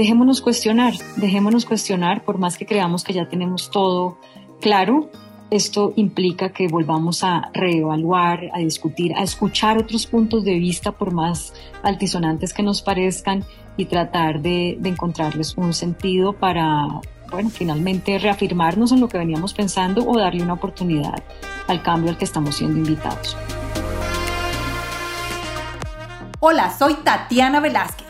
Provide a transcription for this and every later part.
dejémonos cuestionar, dejémonos cuestionar, por más que creamos que ya tenemos todo claro, esto implica que volvamos a reevaluar, a discutir, a escuchar otros puntos de vista por más altisonantes que nos parezcan y tratar de, encontrarles un sentido para, bueno, finalmente reafirmarnos en lo que veníamos pensando o darle una oportunidad al cambio al que estamos siendo invitados. Hola, soy Tatiana Velázquez.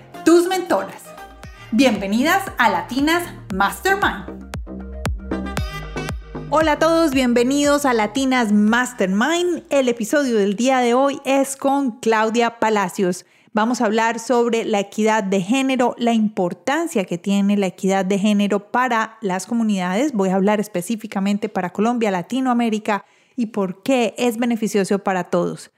tus mentoras. Bienvenidas a Latinas Mastermind. Hola a todos, bienvenidos a Latinas Mastermind. El episodio del día de hoy es con Claudia Palacios. Vamos a hablar sobre la equidad de género, la importancia que tiene la equidad de género para las comunidades. Voy a hablar específicamente para Colombia, Latinoamérica y por qué es beneficioso para todos.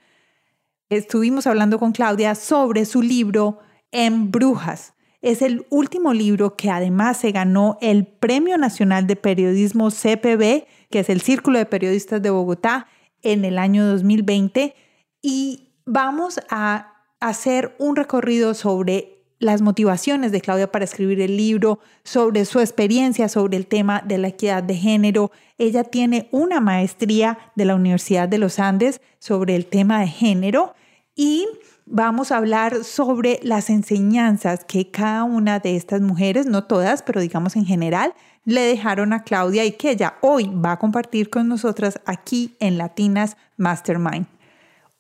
Estuvimos hablando con Claudia sobre su libro En Brujas. Es el último libro que además se ganó el Premio Nacional de Periodismo CPB, que es el Círculo de Periodistas de Bogotá, en el año 2020. Y vamos a hacer un recorrido sobre las motivaciones de Claudia para escribir el libro, sobre su experiencia sobre el tema de la equidad de género. Ella tiene una maestría de la Universidad de los Andes sobre el tema de género y vamos a hablar sobre las enseñanzas que cada una de estas mujeres, no todas, pero digamos en general, le dejaron a Claudia y que ella hoy va a compartir con nosotras aquí en Latinas Mastermind.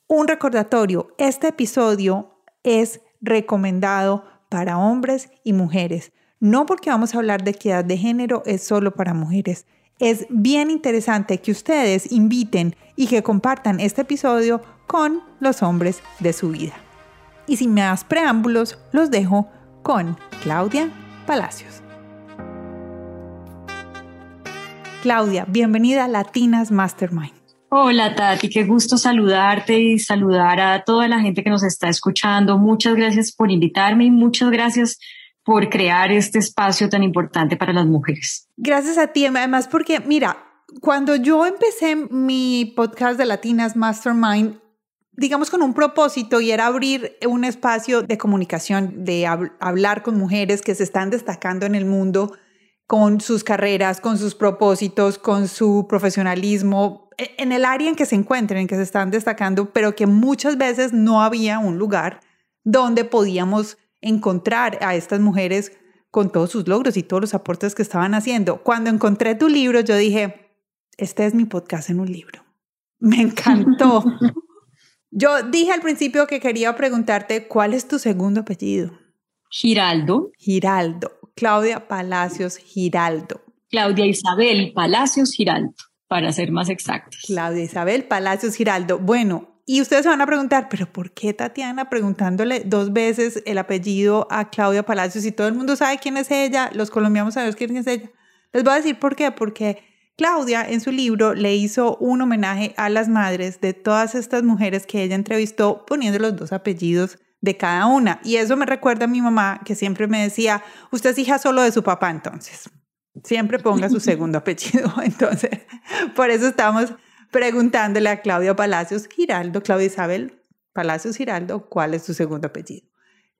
Un recordatorio, este episodio es recomendado para hombres y mujeres. No porque vamos a hablar de equidad de género, es solo para mujeres. Es bien interesante que ustedes inviten y que compartan este episodio con los hombres de su vida. Y sin más preámbulos, los dejo con Claudia Palacios. Claudia, bienvenida a Latinas Mastermind. Hola Tati, qué gusto saludarte y saludar a toda la gente que nos está escuchando. Muchas gracias por invitarme y muchas gracias por crear este espacio tan importante para las mujeres. Gracias a ti, además porque mira, cuando yo empecé mi podcast de Latinas Mastermind, digamos con un propósito y era abrir un espacio de comunicación, de hablar con mujeres que se están destacando en el mundo con sus carreras, con sus propósitos, con su profesionalismo, e, en el área en que se encuentren, en que se están destacando, pero que muchas veces no había un lugar donde podíamos encontrar a estas mujeres con todos sus logros y todos los aportes que estaban haciendo. Cuando encontré tu libro, yo dije, este es mi podcast en un libro. Me encantó. yo dije al principio que quería preguntarte, ¿cuál es tu segundo apellido? Giraldo. Giraldo. Claudia Palacios Giraldo. Claudia Isabel Palacios Giraldo, para ser más exactos. Claudia Isabel Palacios Giraldo. Bueno, y ustedes se van a preguntar, pero ¿por qué Tatiana preguntándole dos veces el apellido a Claudia Palacios y todo el mundo sabe quién es ella? Los colombianos sabemos quién es ella. Les voy a decir por qué, porque Claudia en su libro le hizo un homenaje a las madres de todas estas mujeres que ella entrevistó poniendo los dos apellidos de cada una. Y eso me recuerda a mi mamá que siempre me decía, usted es hija solo de su papá, entonces siempre ponga su segundo apellido. Entonces, por eso estamos preguntándole a Claudia Palacios Giraldo, Claudia Isabel Palacios Giraldo, cuál es su segundo apellido.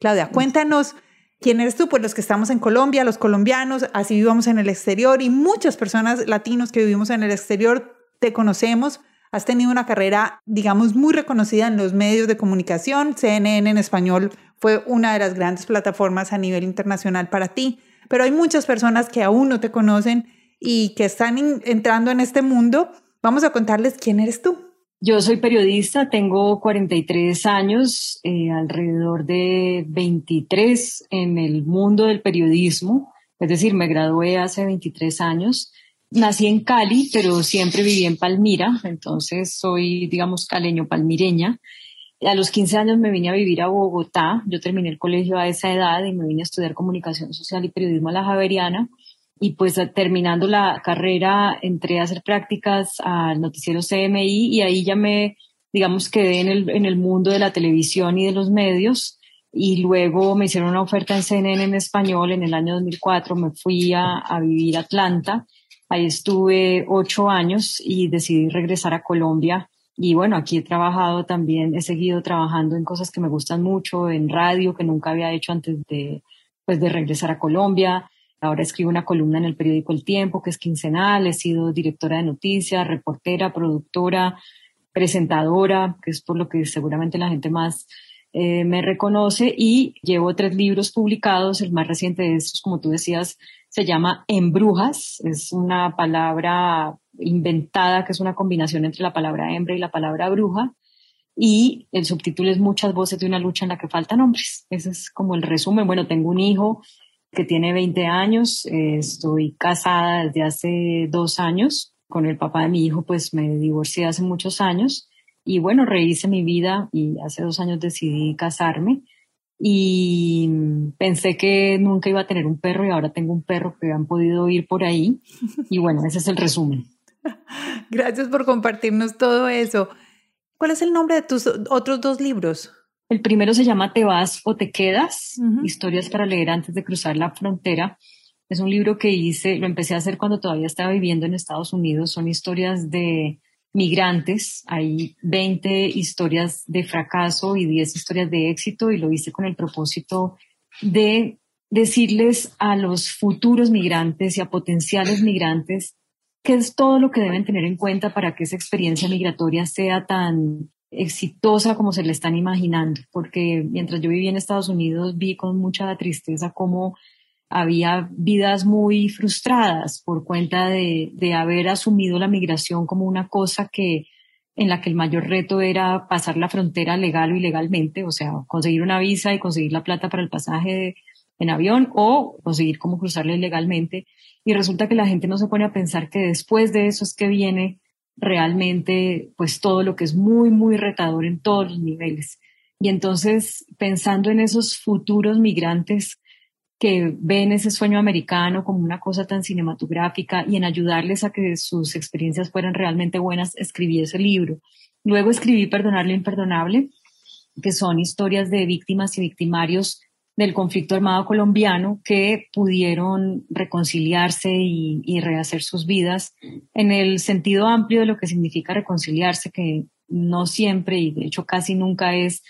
Claudia, cuéntanos quién eres tú, pues los que estamos en Colombia, los colombianos, así vivimos en el exterior y muchas personas latinos que vivimos en el exterior te conocemos Has tenido una carrera, digamos, muy reconocida en los medios de comunicación. CNN en español fue una de las grandes plataformas a nivel internacional para ti, pero hay muchas personas que aún no te conocen y que están entrando en este mundo. Vamos a contarles quién eres tú. Yo soy periodista, tengo 43 años, eh, alrededor de 23 en el mundo del periodismo, es decir, me gradué hace 23 años nací en Cali, pero siempre viví en Palmira, entonces soy, digamos, caleño palmireña. A los 15 años me vine a vivir a Bogotá. Yo terminé el colegio a esa edad y me vine a estudiar comunicación social y periodismo a la Javeriana. Y pues terminando la carrera entré a hacer prácticas al noticiero CMI y ahí ya me, digamos, quedé en el, en el mundo de la televisión y de los medios. Y luego me hicieron una oferta en CNN en español en el año 2004. Me fui a, a vivir a Atlanta. Ahí estuve ocho años y decidí regresar a Colombia y bueno, aquí he trabajado también, he seguido trabajando en cosas que me gustan mucho, en radio, que nunca había hecho antes de, pues, de regresar a Colombia. Ahora escribo una columna en el periódico El Tiempo, que es quincenal. He sido directora de noticias, reportera, productora, presentadora, que es por lo que seguramente la gente más eh, me reconoce. Y llevo tres libros publicados. El más reciente de estos, como tú decías, se llama Embrujas. Es una palabra inventada que es una combinación entre la palabra hembra y la palabra bruja. Y el subtítulo es Muchas voces de una lucha en la que faltan hombres. Ese es como el resumen. Bueno, tengo un hijo que tiene 20 años. Eh, estoy casada desde hace dos años. Con el papá de mi hijo, pues me divorcié hace muchos años. Y bueno, rehice mi vida y hace dos años decidí casarme y pensé que nunca iba a tener un perro y ahora tengo un perro que han podido ir por ahí. Y bueno, ese es el resumen. Gracias por compartirnos todo eso. ¿Cuál es el nombre de tus otros dos libros? El primero se llama Te vas o te quedas, historias para leer antes de cruzar la frontera. Es un libro que hice, lo empecé a hacer cuando todavía estaba viviendo en Estados Unidos. Son historias de migrantes. Hay 20 historias de fracaso y 10 historias de éxito y lo hice con el propósito de decirles a los futuros migrantes y a potenciales migrantes qué es todo lo que deben tener en cuenta para que esa experiencia migratoria sea tan exitosa como se le están imaginando. Porque mientras yo vivía en Estados Unidos vi con mucha tristeza cómo había vidas muy frustradas por cuenta de, de, haber asumido la migración como una cosa que en la que el mayor reto era pasar la frontera legal o ilegalmente, o sea, conseguir una visa y conseguir la plata para el pasaje en avión o conseguir cómo cruzarla ilegalmente. Y resulta que la gente no se pone a pensar que después de eso es que viene realmente pues todo lo que es muy, muy retador en todos los niveles. Y entonces, pensando en esos futuros migrantes que ven ese sueño americano como una cosa tan cinematográfica y en ayudarles a que sus experiencias fueran realmente buenas, escribí ese libro. Luego escribí Perdonar lo imperdonable, que son historias de víctimas y victimarios del conflicto armado colombiano que pudieron reconciliarse y, rehacer sus vidas en el sentido amplio de lo que significa reconciliarse, que no siempre y de hecho casi nunca es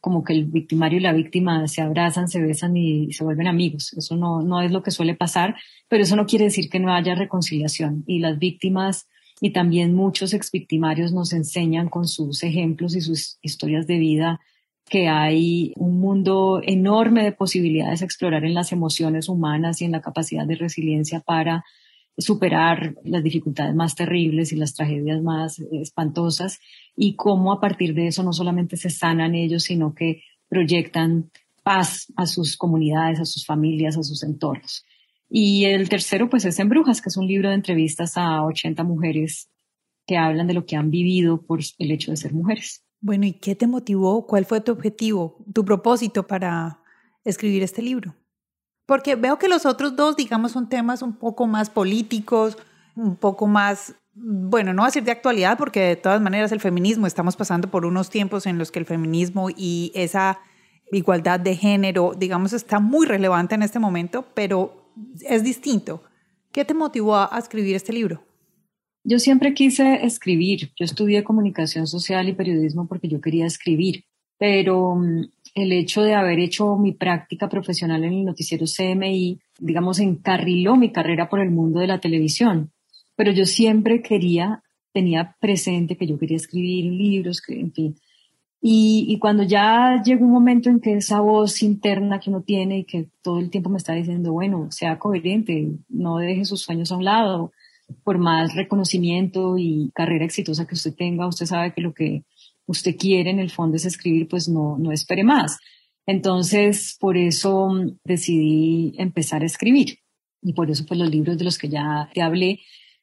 como que el victimario y la víctima se abrazan, se besan y se vuelven amigos. Eso no, no es lo que suele pasar, pero eso no quiere decir que no haya reconciliación. Y las víctimas y también muchos exvictimarios nos enseñan con sus ejemplos y sus historias de vida que hay un mundo enorme de posibilidades a explorar en las emociones humanas y en la capacidad de resiliencia para superar las dificultades más terribles y las tragedias más espantosas y cómo a partir de eso no solamente se sanan ellos, sino que proyectan paz a sus comunidades, a sus familias, a sus entornos. Y el tercero, pues, es En Brujas, que es un libro de entrevistas a 80 mujeres que hablan de lo que han vivido por el hecho de ser mujeres. Bueno, ¿y qué te motivó? ¿Cuál fue tu objetivo, tu propósito para escribir este libro? Porque veo que los otros dos, digamos, son temas un poco más políticos, un poco más, bueno, no a decir de actualidad, porque de todas maneras el feminismo, estamos pasando por unos tiempos en los que el feminismo y esa igualdad de género, digamos, está muy relevante en este momento, pero es distinto. ¿Qué te motivó a escribir este libro? Yo siempre quise escribir. Yo estudié comunicación social y periodismo porque yo quería escribir, pero mm, el hecho de haber hecho mi práctica profesional en el noticiero CMI, digamos, encarriló mi carrera por el mundo de la televisión. Pero yo siempre quería, tenía presente que yo quería escribir libros, en fin. Y, y cuando ya llegó un momento en que esa voz interna que uno tiene y que todo el tiempo me está diciendo, bueno, sea coherente, no deje sus sueños a un lado, por más reconocimiento y carrera exitosa que usted tenga, usted sabe que lo que usted quiere en el fondo es escribir, pues no, no espere más. Entonces, por eso mm, decidí empezar a escribir. Y por eso, pues los libros de los que ya te hablé,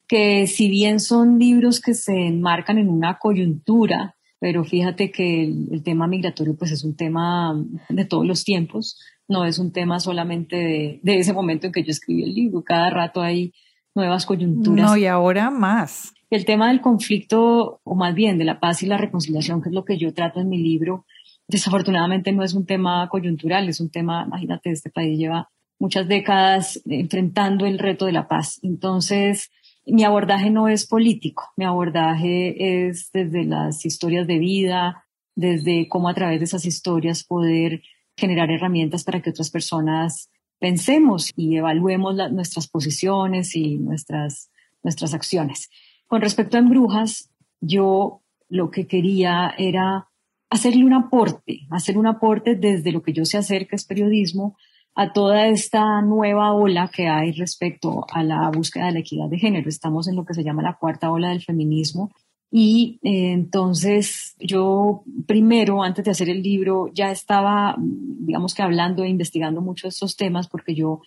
que si bien son libros que se enmarcan en una coyuntura, pero fíjate que el, tema migratorio pues es un tema de todos los tiempos, no es un tema solamente de, de, ese momento en que yo escribí el libro, cada rato hay nuevas coyunturas. No, y ahora más. El tema del conflicto, o más bien de la paz y la reconciliación, que es lo que yo trato en mi libro, desafortunadamente no es un tema coyuntural, es un tema, imagínate, este país lleva muchas décadas enfrentando el reto de la paz. Entonces, mi abordaje no es político, mi abordaje es desde las historias de vida, desde cómo a través de esas historias poder generar herramientas para que otras personas pensemos y evaluemos nuestras posiciones y nuestras, nuestras acciones. Con respecto a Embrujas, yo lo que quería era hacerle un aporte, hacer un aporte desde lo que yo sé hacer, que es periodismo, a toda esta nueva ola que hay respecto a la búsqueda de la equidad de género. Estamos en lo que se llama la cuarta ola del feminismo. Y eh, entonces yo primero, antes de hacer el libro, ya estaba, digamos que hablando e investigando mucho estos temas porque yo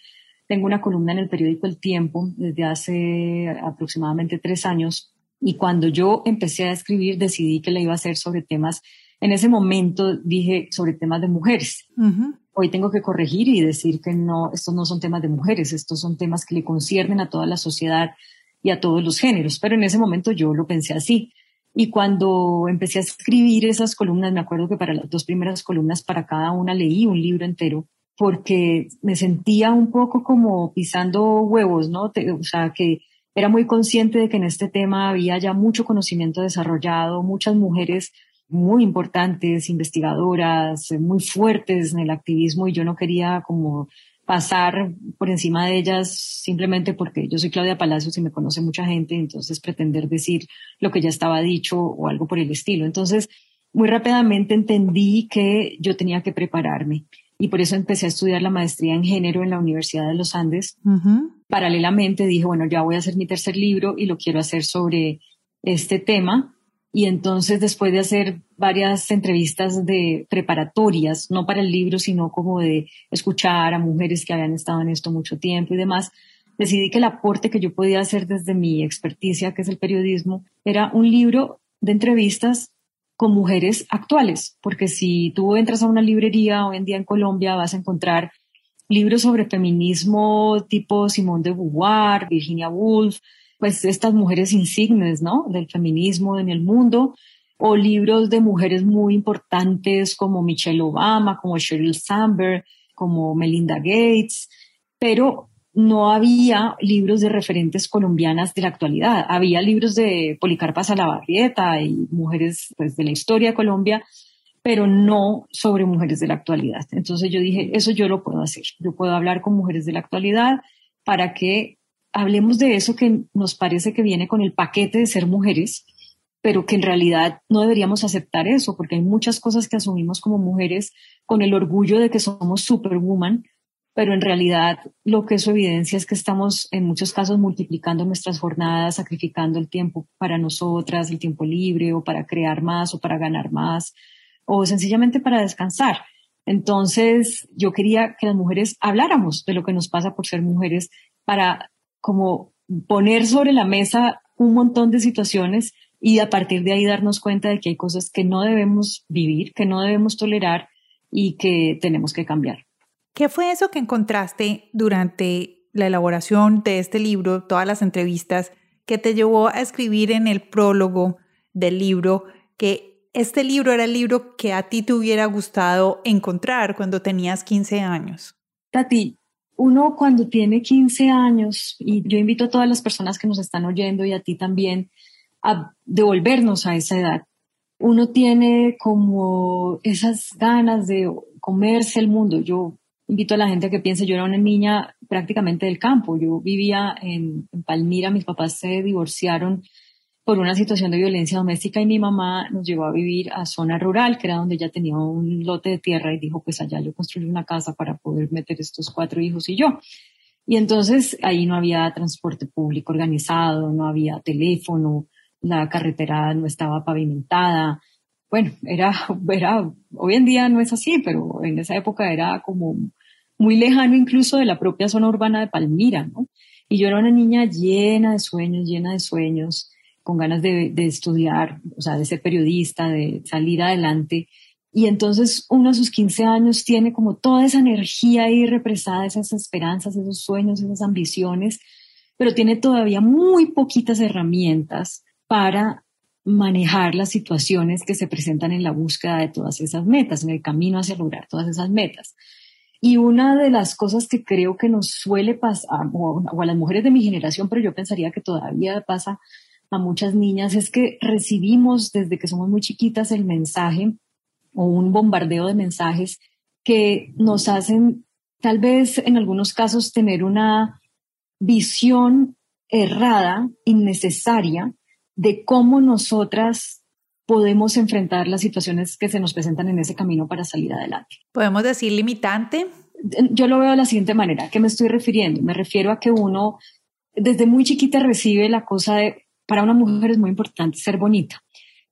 tengo una columna en el periódico El Tiempo desde hace aproximadamente tres años y cuando yo empecé a escribir decidí que le iba a hacer sobre temas, en ese momento dije sobre temas de mujeres. Hoy tengo que corregir y decir que no, estos no son temas de mujeres, estos son temas que le conciernen a toda la sociedad y a todos los géneros. Pero en ese momento yo lo pensé así. Y cuando empecé a escribir esas columnas, me acuerdo que para las dos primeras columnas, para cada una leí un libro entero, porque me sentía un poco como pisando huevos, ¿no? o sea, que era muy consciente de que en este tema había ya mucho conocimiento desarrollado, muchas mujeres muy importantes, investigadoras, muy fuertes en el activismo y yo no quería como pasar por encima de ellas simplemente porque yo soy Claudia Palacios y me conoce mucha gente, entonces pretender decir lo que ya estaba dicho o algo por el estilo. Entonces, muy rápidamente entendí que yo tenía que prepararme y por eso empecé a estudiar la maestría en género en la Universidad de los Andes. Paralelamente dije, bueno, ya voy a hacer mi tercer libro y lo quiero hacer sobre este tema y entonces, después de hacer varias entrevistas de preparatorias, no para el libro, sino como de escuchar a mujeres que habían estado en esto mucho tiempo y demás, decidí que el aporte que yo podía hacer desde mi experticia, que es el periodismo, era un libro de entrevistas con mujeres actuales, porque si tú entras a una librería hoy en día en Colombia, vas a encontrar libros sobre feminismo tipo Simone de Beauvoir, Virginia Woolf, pues estas mujeres insignes, ¿no? Del feminismo en el mundo, o libros de mujeres muy importantes como Michelle Obama, como Sheryl Sandberg, como Melinda Gates, pero no había libros de referentes colombianas de la actualidad. Había libros de Policarpa Salabarrieta y mujeres pues, de la historia de Colombia, pero no sobre mujeres de la actualidad. Entonces yo dije, eso yo lo puedo hacer. Yo puedo hablar con mujeres de la actualidad para que hablemos de eso que nos parece que viene con el paquete de ser mujeres, pero que en realidad no deberíamos aceptar eso, porque hay muchas cosas que asumimos como mujeres con el orgullo de que somos superwoman, pero en realidad lo que eso evidencia es que estamos en muchos casos multiplicando nuestras jornadas, sacrificando el tiempo para nosotras, el tiempo libre o para crear más o para ganar más o sencillamente para descansar. Entonces, yo quería que las mujeres habláramos de lo que nos pasa por ser mujeres para como poner sobre la mesa un montón de situaciones y a partir de ahí darnos cuenta de que hay cosas que no debemos vivir, que no debemos tolerar y que tenemos que cambiar. ¿Qué fue eso que encontraste durante la elaboración de este libro, todas las entrevistas, que te llevó a escribir en el prólogo del libro que este libro era el libro que a ti te hubiera gustado encontrar cuando tenías 15 años? Tati, uno cuando tiene 15 años, y yo invito a todas las personas que nos están oyendo y a ti también, a devolvernos a esa edad. Uno tiene como esas ganas de comerse el mundo. Yo invito a la gente a que piense, yo era una niña prácticamente del campo. Yo vivía en, en Palmira, mis papás se divorciaron por una situación de violencia doméstica y mi mamá nos llevó a vivir a zona rural, que era donde ella tenía un lote de tierra y dijo, pues allá yo construí una casa para poder meter estos cuatro hijos y yo. Y entonces ahí no había transporte público organizado, no había teléfono, la carretera no estaba pavimentada. Bueno, era, era, hoy en día no es así, pero en esa época era como muy lejano incluso de la propia zona urbana de Palmira, ¿no? Y yo era una niña llena de sueños, llena de sueños con ganas de, estudiar, o sea, de ser periodista, de salir adelante. Y entonces uno a sus 15 años tiene como toda esa energía ahí represada, esas esperanzas, esos sueños, esas ambiciones, pero tiene todavía muy poquitas herramientas para manejar las situaciones que se presentan en la búsqueda de todas esas metas, en el camino hacia lograr todas esas metas. Y una de las cosas que creo que nos suele pasar, o, a las mujeres de mi generación, pero yo pensaría que todavía pasa a muchas niñas, es que recibimos desde que somos muy chiquitas el mensaje o un bombardeo de mensajes que nos hacen tal vez en algunos casos tener una visión errada, innecesaria, de cómo nosotras podemos enfrentar las situaciones que se nos presentan en ese camino para salir adelante. ¿Podemos decir limitante? Yo lo veo de la siguiente manera. ¿A qué me estoy refiriendo? Me refiero a que uno desde muy chiquita recibe la cosa de, para una mujer es muy importante ser bonita.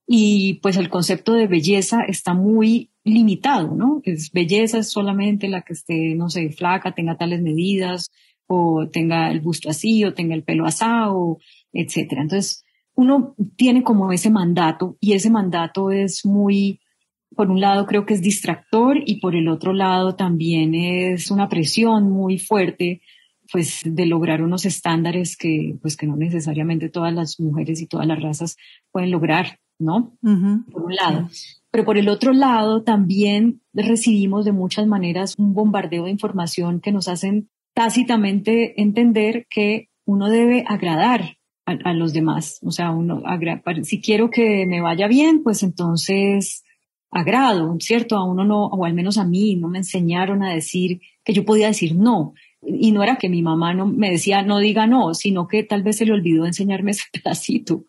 Y pues el concepto de belleza está muy limitado, ¿no? Es belleza es solamente la que esté, no sé, flaca, tenga tales medidas, o tenga el busto así, o tenga el pelo asado, etcétera. Entonces, uno tiene como ese mandato y ese mandato es muy, por un lado creo que es distractor y por el otro lado también es una presión muy fuerte pues de lograr unos estándares que pues que no necesariamente todas las mujeres y todas las razas pueden lograr, ¿no? Por un lado. Pero por el otro lado también recibimos de muchas maneras un bombardeo de información que nos hacen tácitamente entender que uno debe agradar a, los demás. O sea, uno, si quiero que me vaya bien, pues entonces agrado, ¿cierto? A uno no, o al menos a mí, no me enseñaron a decir que yo podía decir no. Y no era que mi mamá no me decía no diga no, sino que tal vez se le olvidó enseñarme ese pedacito.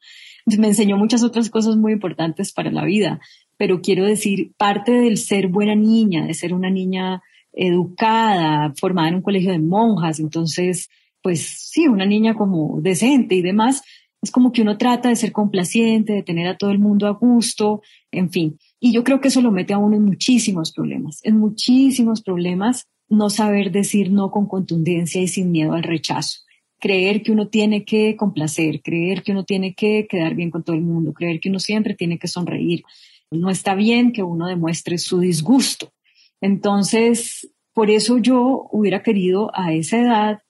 Me enseñó muchas otras cosas muy importantes para la vida, pero quiero decir, parte del ser buena niña, de ser una niña educada, formada en un colegio de monjas, entonces pues sí, una niña como decente y demás, es como que uno trata de ser complaciente, de tener a todo el mundo a gusto, en fin. Y yo creo que eso lo mete a uno en muchísimos problemas, en muchísimos problemas, no saber decir no con contundencia y sin miedo al rechazo. Creer que uno tiene que complacer, creer que uno tiene que quedar bien con todo el mundo, creer que uno siempre tiene que sonreír. No está bien que uno demuestre su disgusto. Entonces, por eso yo hubiera querido a esa edad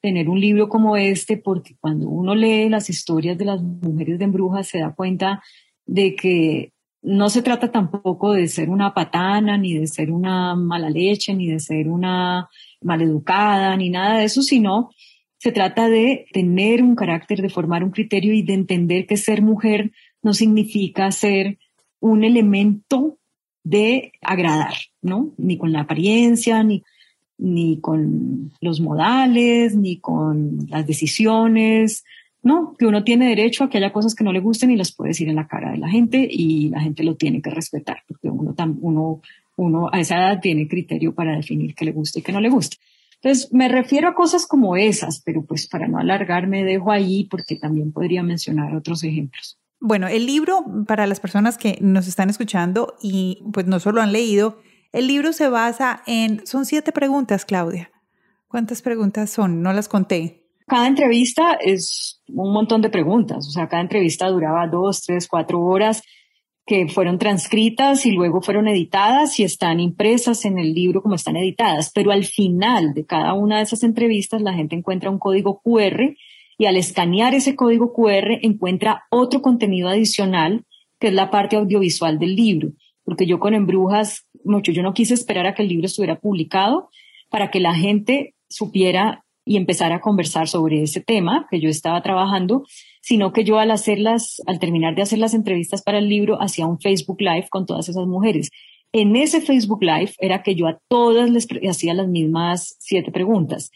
tener un libro como este, porque cuando uno lee las historias de las mujeres de embrujas se da cuenta de que no se trata tampoco de ser una patana, ni de ser una mala leche, ni de ser una maleducada, ni nada de eso, sino se trata de tener un carácter, de formar un criterio y de entender que ser mujer no significa ser un elemento de agradar, ¿no? Ni con la apariencia, ni ni con los modales, ni con las decisiones, no, que uno tiene derecho a que haya cosas que no le gusten y las puede decir en la cara de la gente y la gente lo tiene que respetar, porque uno, a esa edad tiene criterio para definir qué le gusta y qué no le gusta. Entonces, me refiero a cosas como esas, pero pues para no alargarme dejo ahí porque también podría mencionar otros ejemplos. Bueno, el libro, para las personas que nos están escuchando y pues no solo han leído, el libro se basa en, son siete preguntas, Claudia. ¿Cuántas preguntas son? No las conté. Cada entrevista es un montón de preguntas, o sea, cada entrevista duraba dos, tres, cuatro horas que fueron transcritas y luego fueron editadas y están impresas en el libro como están editadas. Pero al final de cada una de esas entrevistas la gente encuentra un código QR y al escanear ese código QR encuentra otro contenido adicional que es la parte audiovisual del libro porque yo con Embrujas, mucho, yo no quise esperar a que el libro estuviera publicado para que la gente supiera y empezara a conversar sobre ese tema que yo estaba trabajando, sino que yo al hacerlas, al terminar de hacer las entrevistas para el libro, hacía un Facebook Live con todas esas mujeres. En ese Facebook Live era que yo a todas les hacía las mismas siete preguntas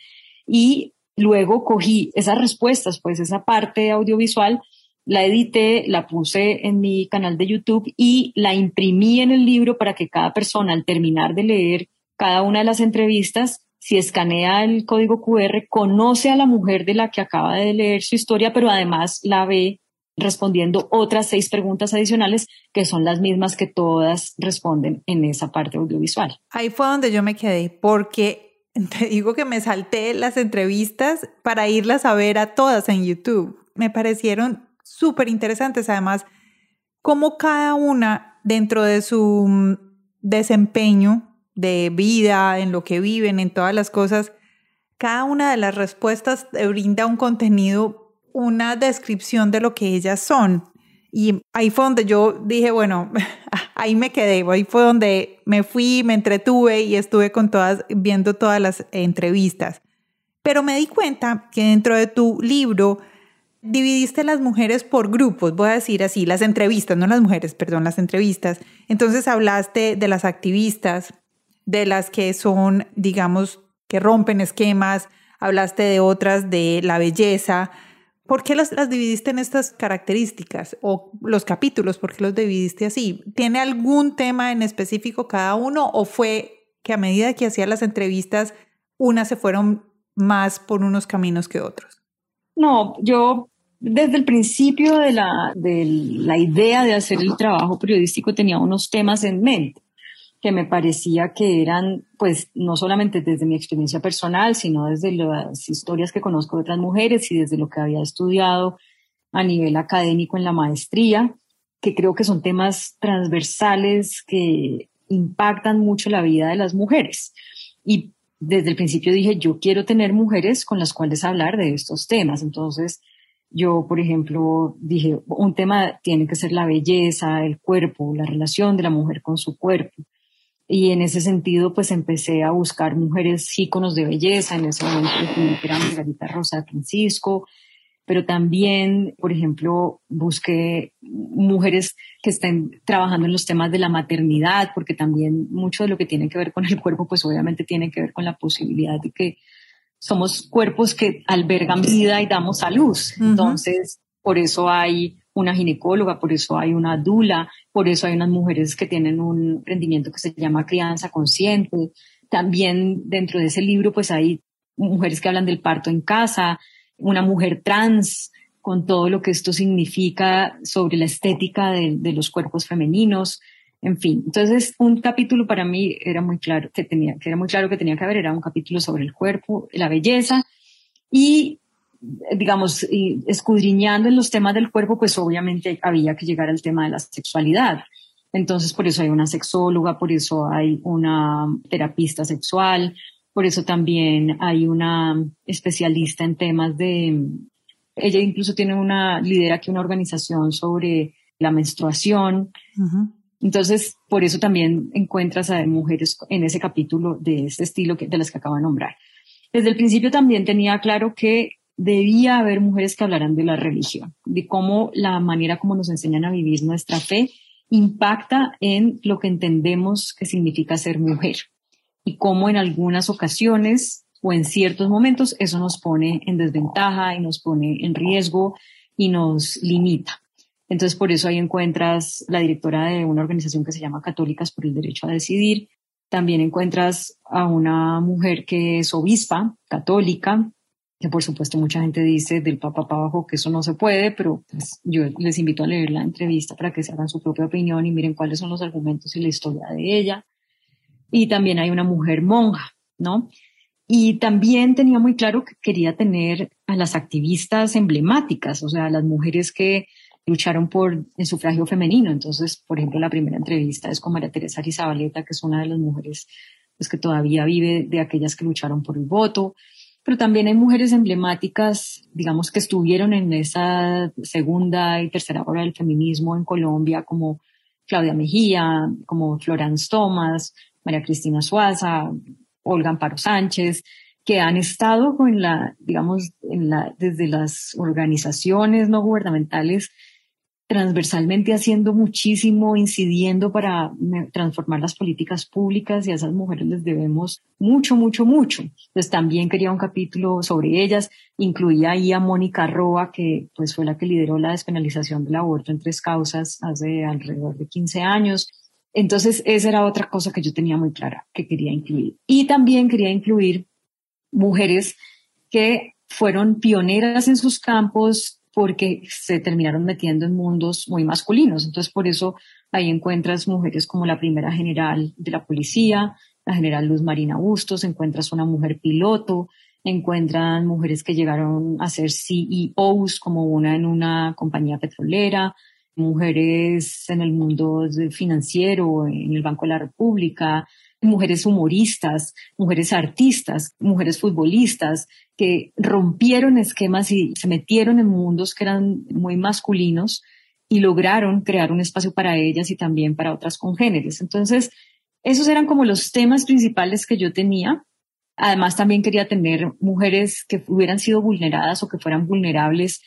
y luego cogí esas respuestas, pues esa parte audiovisual la edité, la puse en mi canal de YouTube y la imprimí en el libro para que cada persona al terminar de leer cada una de las entrevistas, si escanea el código QR, conoce a la mujer de la que acaba de leer su historia, pero además la ve respondiendo otras seis preguntas adicionales que son las mismas que todas responden en esa parte audiovisual. Ahí fue donde yo me quedé, porque te digo que me salté las entrevistas para irlas a ver a todas en YouTube. Me parecieron súper interesantes. Además, cómo cada una dentro de su mm, desempeño de vida, en lo que viven, en todas las cosas, cada una de las respuestas brinda un contenido, una descripción de lo que ellas son. Y ahí fue donde yo dije, bueno, ahí me quedé, ahí fue donde me fui, me entretuve y estuve con todas, viendo todas las entrevistas. Pero me di cuenta que dentro de tu libro dividiste las mujeres por grupos, voy a decir así, las entrevistas, no las mujeres, perdón, las entrevistas. Entonces hablaste de las activistas, de las que son, digamos, que rompen esquemas, hablaste de otras, de la belleza. ¿Por qué las, las dividiste en estas características o los capítulos? ¿Por qué los dividiste así? ¿Tiene algún tema en específico cada uno o fue que a medida que hacía las entrevistas, unas se fueron más por unos caminos que otros? No, yo desde el principio de la, de la idea de hacer el trabajo periodístico tenía unos temas en mente que me parecía que eran, pues, no solamente desde mi experiencia personal, sino desde las historias que conozco de otras mujeres y desde lo que había estudiado a nivel académico en la maestría, que creo que son temas transversales que impactan mucho la vida de las mujeres. Y desde el principio dije, yo quiero tener mujeres con las cuales hablar de estos temas. Entonces, yo, por ejemplo, dije, un tema tiene que ser la belleza, el cuerpo, la relación de la mujer con su cuerpo. Y en ese sentido, pues empecé a buscar mujeres íconos de belleza. En ese momento era Margarita Rosa Francisco, pero también, por ejemplo, busqué mujeres que estén trabajando en los temas de la maternidad, porque también mucho de lo que tiene que ver con el cuerpo, pues obviamente tiene que ver con la posibilidad de que somos cuerpos que albergan vida y damos a luz. Entonces, por eso hay una ginecóloga, por eso hay una dula, por eso hay unas mujeres que tienen un rendimiento que se llama crianza consciente. También dentro de ese libro pues hay mujeres que hablan del parto en casa, una mujer trans con todo lo que esto significa sobre la estética de, de los cuerpos femeninos, en fin. Entonces, un capítulo para mí era muy claro que tenía, que era muy claro que tenía que haber, era un capítulo sobre el cuerpo, la belleza y digamos, escudriñando en los temas del cuerpo, pues obviamente había que llegar al tema de la sexualidad. Entonces, por eso hay una sexóloga, por eso hay una terapista sexual, por eso también hay una especialista en temas de, ella incluso tiene una, lidera aquí una organización sobre la menstruación. Entonces, por eso también encuentras a mujeres en ese capítulo de este estilo que, de las que acabo de nombrar. Desde el principio también tenía claro que debía haber mujeres que hablaran de la religión, de cómo la manera como nos enseñan a vivir nuestra fe impacta en lo que entendemos que significa ser mujer y cómo en algunas ocasiones o en ciertos momentos eso nos pone en desventaja y nos pone en riesgo y nos limita. Entonces, por eso ahí encuentras la directora de una organización que se llama Católicas por el Derecho a Decidir. También encuentras a una mujer que es obispa católica, que por supuesto mucha gente dice del papá para abajo que eso no se puede, pero pues yo les invito a leer la entrevista para que se hagan su propia opinión y miren cuáles son los argumentos y la historia de ella. Y también hay una mujer monja, ¿no? Y también tenía muy claro que quería tener a las activistas emblemáticas, o sea, las mujeres que lucharon por el sufragio femenino. Entonces, por ejemplo, la primera entrevista es con María Teresa Rizabaleta, que es una de las mujeres pues, que todavía vive de aquellas que lucharon por el voto pero también hay mujeres emblemáticas, digamos, que estuvieron en esa segunda y tercera hora del feminismo en Colombia, como Claudia Mejía, como Florence Thomas, María Cristina Suaza, Olga Amparo Sánchez, que han estado con la, digamos, en la, desde las organizaciones no gubernamentales transversalmente haciendo muchísimo, incidiendo para transformar las políticas públicas y a esas mujeres les debemos mucho, mucho, mucho. Entonces también quería un capítulo sobre ellas, incluía ahí a Mónica Roa, que pues fue la que lideró la despenalización del aborto en tres causas hace alrededor de 15 años. Entonces esa era otra cosa que yo tenía muy clara que quería incluir. Y también quería incluir mujeres que fueron pioneras en sus campos, porque se terminaron metiendo en mundos muy masculinos. Entonces, por eso ahí encuentras mujeres como la primera general de la policía, la general Luz Marina Bustos, encuentras una mujer piloto, encuentran mujeres que llegaron a ser CEOs, como una en una compañía petrolera, mujeres en el mundo financiero, en el Banco de la República, mujeres humoristas, mujeres artistas, mujeres futbolistas, que rompieron esquemas y se metieron en mundos que eran muy masculinos y lograron crear un espacio para ellas y también para otras congéneres. Entonces, esos eran como los temas principales que yo tenía. Además, también quería tener mujeres que hubieran sido vulneradas o que fueran vulnerables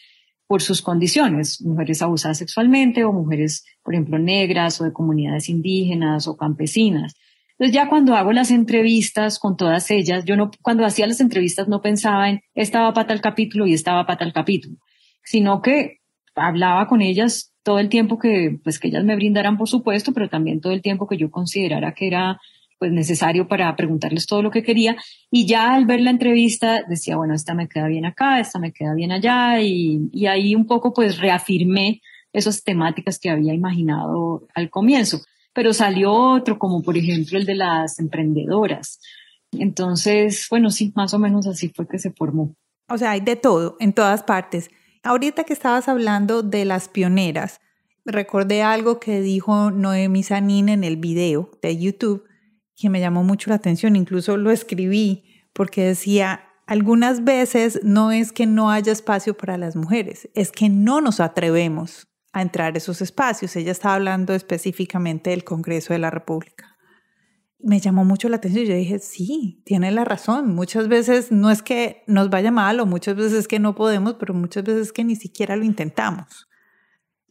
por sus condiciones, mujeres abusadas sexualmente o mujeres, por ejemplo, negras o de comunidades indígenas o campesinas. Entonces ya cuando hago las entrevistas con todas ellas, yo no, cuando hacía las entrevistas no pensaba en estaba para tal capítulo y estaba para tal capítulo, sino que hablaba con ellas todo el tiempo que, pues que ellas me brindaran, por supuesto, pero también todo el tiempo que yo considerara que era pues necesario para preguntarles todo lo que quería. Y ya al ver la entrevista decía, bueno, esta me queda bien acá, esta me queda bien allá. Y, y ahí un poco pues reafirmé esas temáticas que había imaginado al comienzo. Pero salió otro, como por ejemplo el de las emprendedoras. Entonces, bueno, sí, más o menos así fue que se formó. O sea, hay de todo, en todas partes. Ahorita que estabas hablando de las pioneras, recordé algo que dijo Noemi Sanín en el video de YouTube que me llamó mucho la atención, incluso lo escribí porque decía, algunas veces no es que no haya espacio para las mujeres, es que no nos atrevemos a entrar a esos espacios. Ella estaba hablando específicamente del Congreso de la República. Me llamó mucho la atención. Yo dije, sí, tiene la razón. Muchas veces no es que nos vaya mal o muchas veces es que no podemos, pero muchas veces es que ni siquiera lo intentamos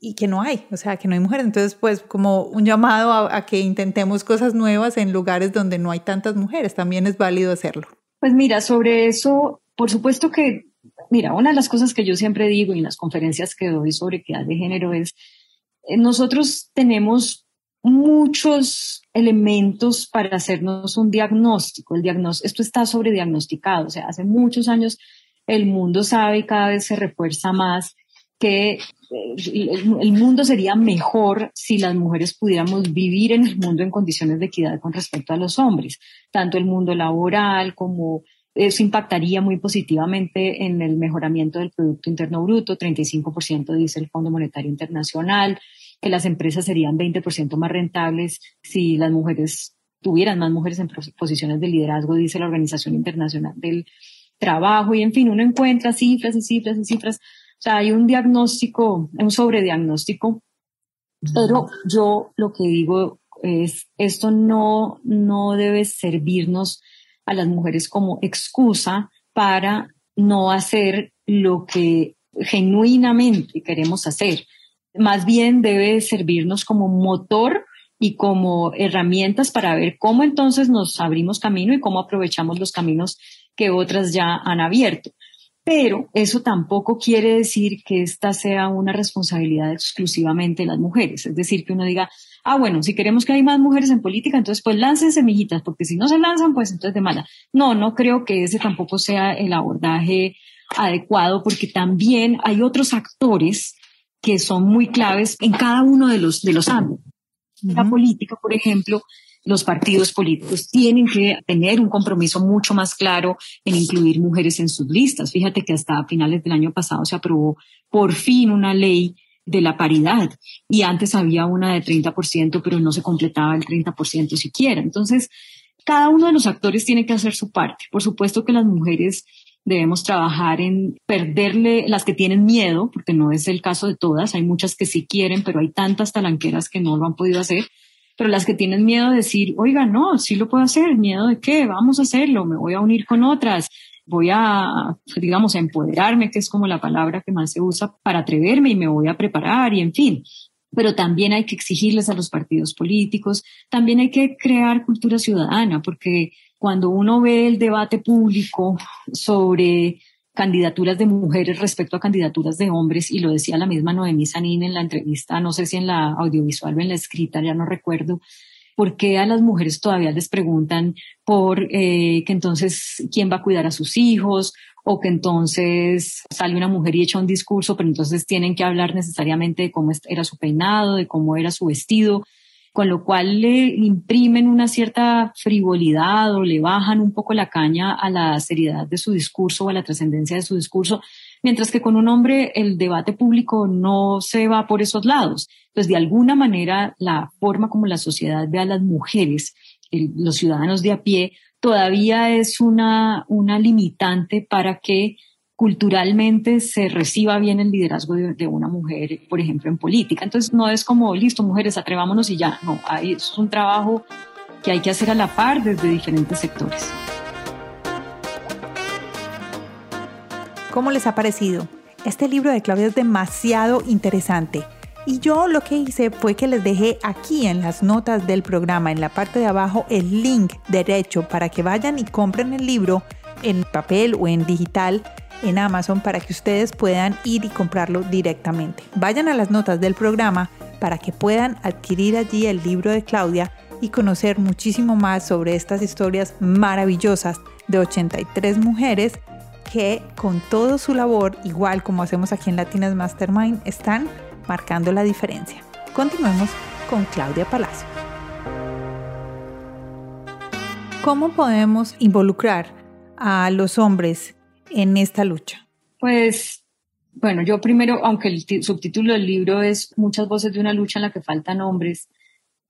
y que no hay, o sea, que no hay mujeres. Entonces, pues como un llamado a, que intentemos cosas nuevas en lugares donde no hay tantas mujeres, también es válido hacerlo. Pues mira, sobre eso, por supuesto que, mira, una de las cosas que yo siempre digo en las conferencias que doy sobre equidad de género es, eh, nosotros tenemos muchos elementos para hacernos un diagnóstico. El diagnóstico, esto está sobrediagnosticado, o sea, hace muchos años el mundo sabe y cada vez se refuerza más que eh, el mundo sería mejor si las mujeres pudiéramos vivir en el mundo en condiciones de equidad con respecto a los hombres, tanto el mundo laboral como eso impactaría muy positivamente en el mejoramiento del Producto Interno Bruto, 35% dice el Fondo Monetario Internacional, que las empresas serían 20% más rentables si las mujeres tuvieran más mujeres en posiciones de liderazgo, dice la Organización Internacional del Trabajo, y en fin, uno encuentra cifras y cifras y cifras. O sea, hay un diagnóstico, un sobrediagnóstico, pero yo lo que digo es, esto no, no debe servirnos a las mujeres como excusa para no hacer lo que genuinamente queremos hacer. Más bien debe servirnos como motor y como herramientas para ver cómo entonces nos abrimos camino y cómo aprovechamos los caminos que otras ya han abierto. Pero eso tampoco quiere decir que esta sea una responsabilidad exclusivamente de las mujeres. Es decir, que uno diga, ah, bueno, si queremos que haya más mujeres en política, entonces pues láncense, mijitas, porque si no se lanzan, pues entonces de mala. No, no creo que ese tampoco sea el abordaje adecuado, porque también hay otros actores que son muy claves en cada uno de los, de los ámbitos. La política, por ejemplo, los partidos políticos tienen que tener un compromiso mucho más claro en incluir mujeres en sus listas. Fíjate que hasta finales del año pasado se aprobó por fin una ley de la paridad. Y antes había una de 30%, pero no se completaba el 30% siquiera. Entonces, cada uno de los actores tiene que hacer su parte. Por supuesto que las mujeres debemos trabajar en perderle las que tienen miedo, porque no es el caso de todas, hay muchas que sí quieren, pero hay tantas talanqueras que no lo han podido hacer. Pero las que tienen miedo de decir, oiga, no, sí lo puedo hacer, miedo de qué, vamos a hacerlo, me voy a unir con otras, voy a, digamos, a empoderarme, que es como la palabra que más se usa para atreverme y me voy a preparar y en fin. Pero también hay que exigirles a los partidos políticos, también hay que crear cultura ciudadana, porque cuando uno ve el debate público sobre candidaturas de mujeres respecto a candidaturas de hombres, y lo decía la misma Noemí Sanín en la entrevista, no sé si en la audiovisual o en la escrita, ya no recuerdo, ¿por qué a las mujeres todavía les preguntan por eh, que entonces quién va a cuidar a sus hijos? O que entonces sale una mujer y echa un discurso, pero entonces tienen que hablar necesariamente de cómo era su peinado, de cómo era su vestido, con lo cual le imprimen una cierta frivolidad o le bajan un poco la caña a la seriedad de su discurso o a la trascendencia de su discurso, mientras que con un hombre el debate público no se va por esos lados. Entonces, de alguna manera, la forma como la sociedad ve a las mujeres, los ciudadanos de a pie, todavía es una, una limitante para que culturalmente se reciba bien el liderazgo de, una mujer, por ejemplo, en política. Entonces no es como, listo, mujeres, atrevámonos y ya. No, hay, es un trabajo que hay que hacer a la par desde diferentes sectores. ¿Cómo les ha parecido? Este libro de Claudia es demasiado interesante. Y yo lo que hice fue que les dejé aquí en las notas del programa, en la parte de abajo, el link derecho para que vayan y compren el libro en papel o en digital en Amazon para que ustedes puedan ir y comprarlo directamente. Vayan a las notas del programa para que puedan adquirir allí el libro de Claudia y conocer muchísimo más sobre estas historias maravillosas de 83 mujeres que con todo su labor, igual como hacemos aquí en Latinas Mastermind, están marcando la diferencia. Continuemos con Claudia Palacio. ¿Cómo podemos involucrar a los hombres en esta lucha? Pues, bueno, yo primero, aunque el subtítulo del libro es Muchas voces de una lucha en la que faltan hombres,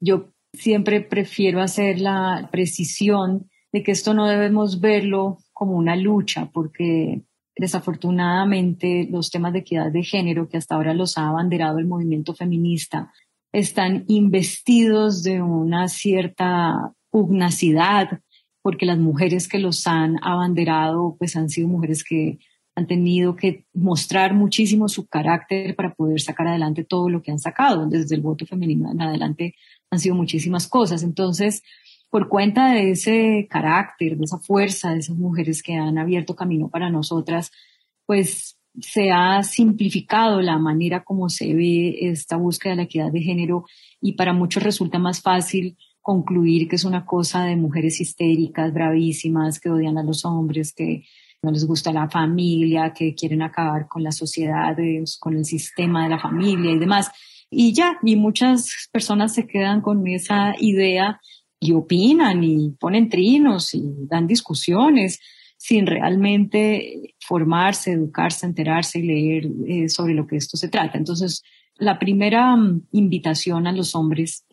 yo siempre prefiero hacer la precisión de que esto no debemos verlo como una lucha, porque desafortunadamente los temas de equidad de género que hasta ahora los ha abanderado el movimiento feminista están investidos de una cierta pugnacidad porque las mujeres que los han abanderado pues han sido mujeres que han tenido que mostrar muchísimo su carácter para poder sacar adelante todo lo que han sacado. Desde el voto femenino en adelante han sido muchísimas cosas. Entonces, por cuenta de ese carácter, de esa fuerza de esas mujeres que han abierto camino para nosotras, pues se ha simplificado la manera como se ve esta búsqueda de la equidad de género y para muchos resulta más fácil concluir que es una cosa de mujeres histéricas, bravísimas, que odian a los hombres, que no les gusta la familia, que quieren acabar con la sociedad, con el sistema de la familia y demás. Y ya, y muchas personas se quedan con esa idea y opinan y ponen trinos y dan discusiones sin realmente formarse, educarse, enterarse y leer eh, sobre lo que esto se trata. Entonces, la primera mm, invitación a los hombres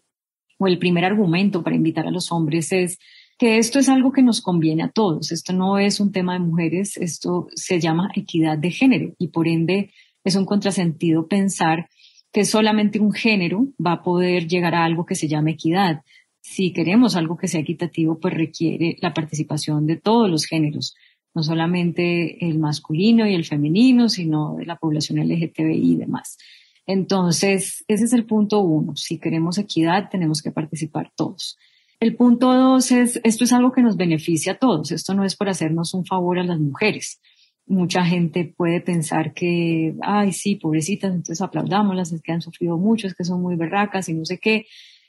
o el primer argumento para invitar a los hombres es que esto es algo que nos conviene a todos. Esto no es un tema de mujeres, esto se llama equidad de género y por ende es un contrasentido pensar que solamente un género va a poder llegar a algo que se llama equidad. Si queremos algo que sea equitativo, pues requiere la participación de todos los géneros, no solamente el masculino y el femenino, sino de la población LGTBI y demás. Entonces, ese es el punto uno. Si queremos equidad, tenemos que participar todos. El punto dos es, esto es algo que nos beneficia a todos. Esto no es por hacernos un favor a las mujeres. Mucha gente puede pensar que, ay, sí, pobrecitas, entonces aplaudámoslas, es que han sufrido mucho, es que son muy berracas y no sé qué.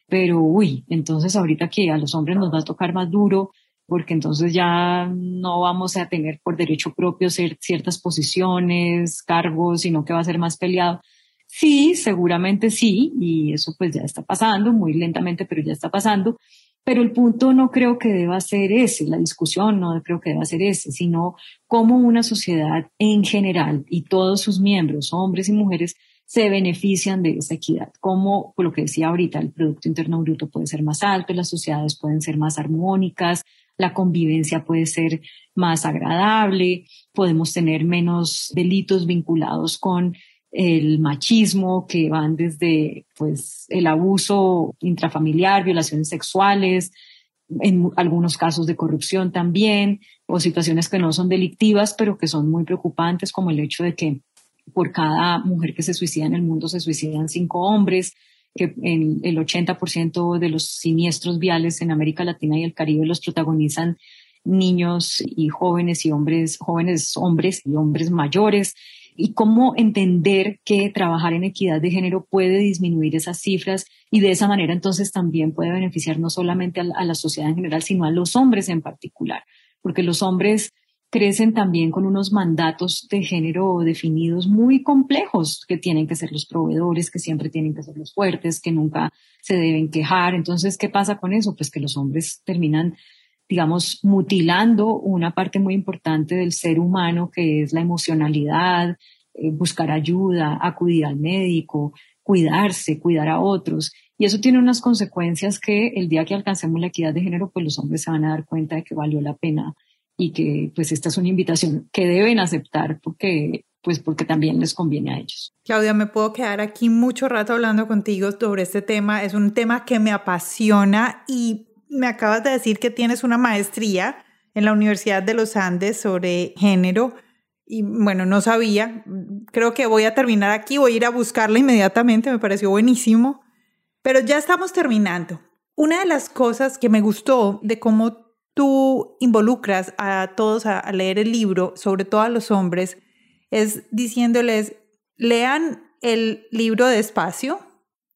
Pero, uy, entonces ahorita que a los hombres nos va a tocar más duro, porque entonces ya no vamos a tener por derecho propio ciertas posiciones, cargos, sino que va a ser más peleado. Sí, seguramente sí, y eso pues ya está pasando, muy lentamente, pero ya está pasando. Pero el punto no creo que deba ser ese, la discusión no creo que deba ser ese, sino cómo una sociedad en general y todos sus miembros, hombres y mujeres, se benefician de esa equidad. Como, lo que decía ahorita, el Producto Interno Bruto puede ser más alto, las sociedades pueden ser más armónicas, la convivencia puede ser más agradable, podemos tener menos delitos vinculados con el machismo, que van desde pues, el abuso intrafamiliar, violaciones sexuales, en algunos casos de corrupción también, o situaciones que no son delictivas, pero que son muy preocupantes, como el hecho de que por cada mujer que se suicida en el mundo se suicidan cinco hombres, que en el 80% de los siniestros viales en América Latina y el Caribe los protagonizan niños y jóvenes y hombres, jóvenes hombres y hombres mayores. Y cómo entender que trabajar en equidad de género puede disminuir esas cifras y de esa manera entonces también puede beneficiar no solamente a la, sociedad en general, sino a los hombres en particular, porque los hombres crecen también con unos mandatos de género definidos muy complejos, que tienen que ser los proveedores, que siempre tienen que ser los fuertes, que nunca se deben quejar. Entonces, ¿qué pasa con eso? Pues que los hombres terminan, digamos, mutilando una parte muy importante del ser humano, que es la emocionalidad, eh, buscar ayuda, acudir al médico, cuidarse, cuidar a otros. Y eso tiene unas consecuencias que el día que alcancemos la equidad de género, pues los hombres se van a dar cuenta de que valió la pena y que pues esta es una invitación que deben aceptar porque pues porque también les conviene a ellos. Claudia, me puedo quedar aquí mucho rato hablando contigo sobre este tema. Es un tema que me apasiona y me acabas de decir que tienes una maestría en la Universidad de los Andes sobre género. Y bueno, no sabía. Creo que voy a terminar aquí, voy a ir a buscarla inmediatamente, me pareció buenísimo. Pero ya estamos terminando. Una de las cosas que me gustó de cómo tú involucras a todos a, leer el libro, sobre todo a los hombres, es diciéndoles, lean el libro despacio,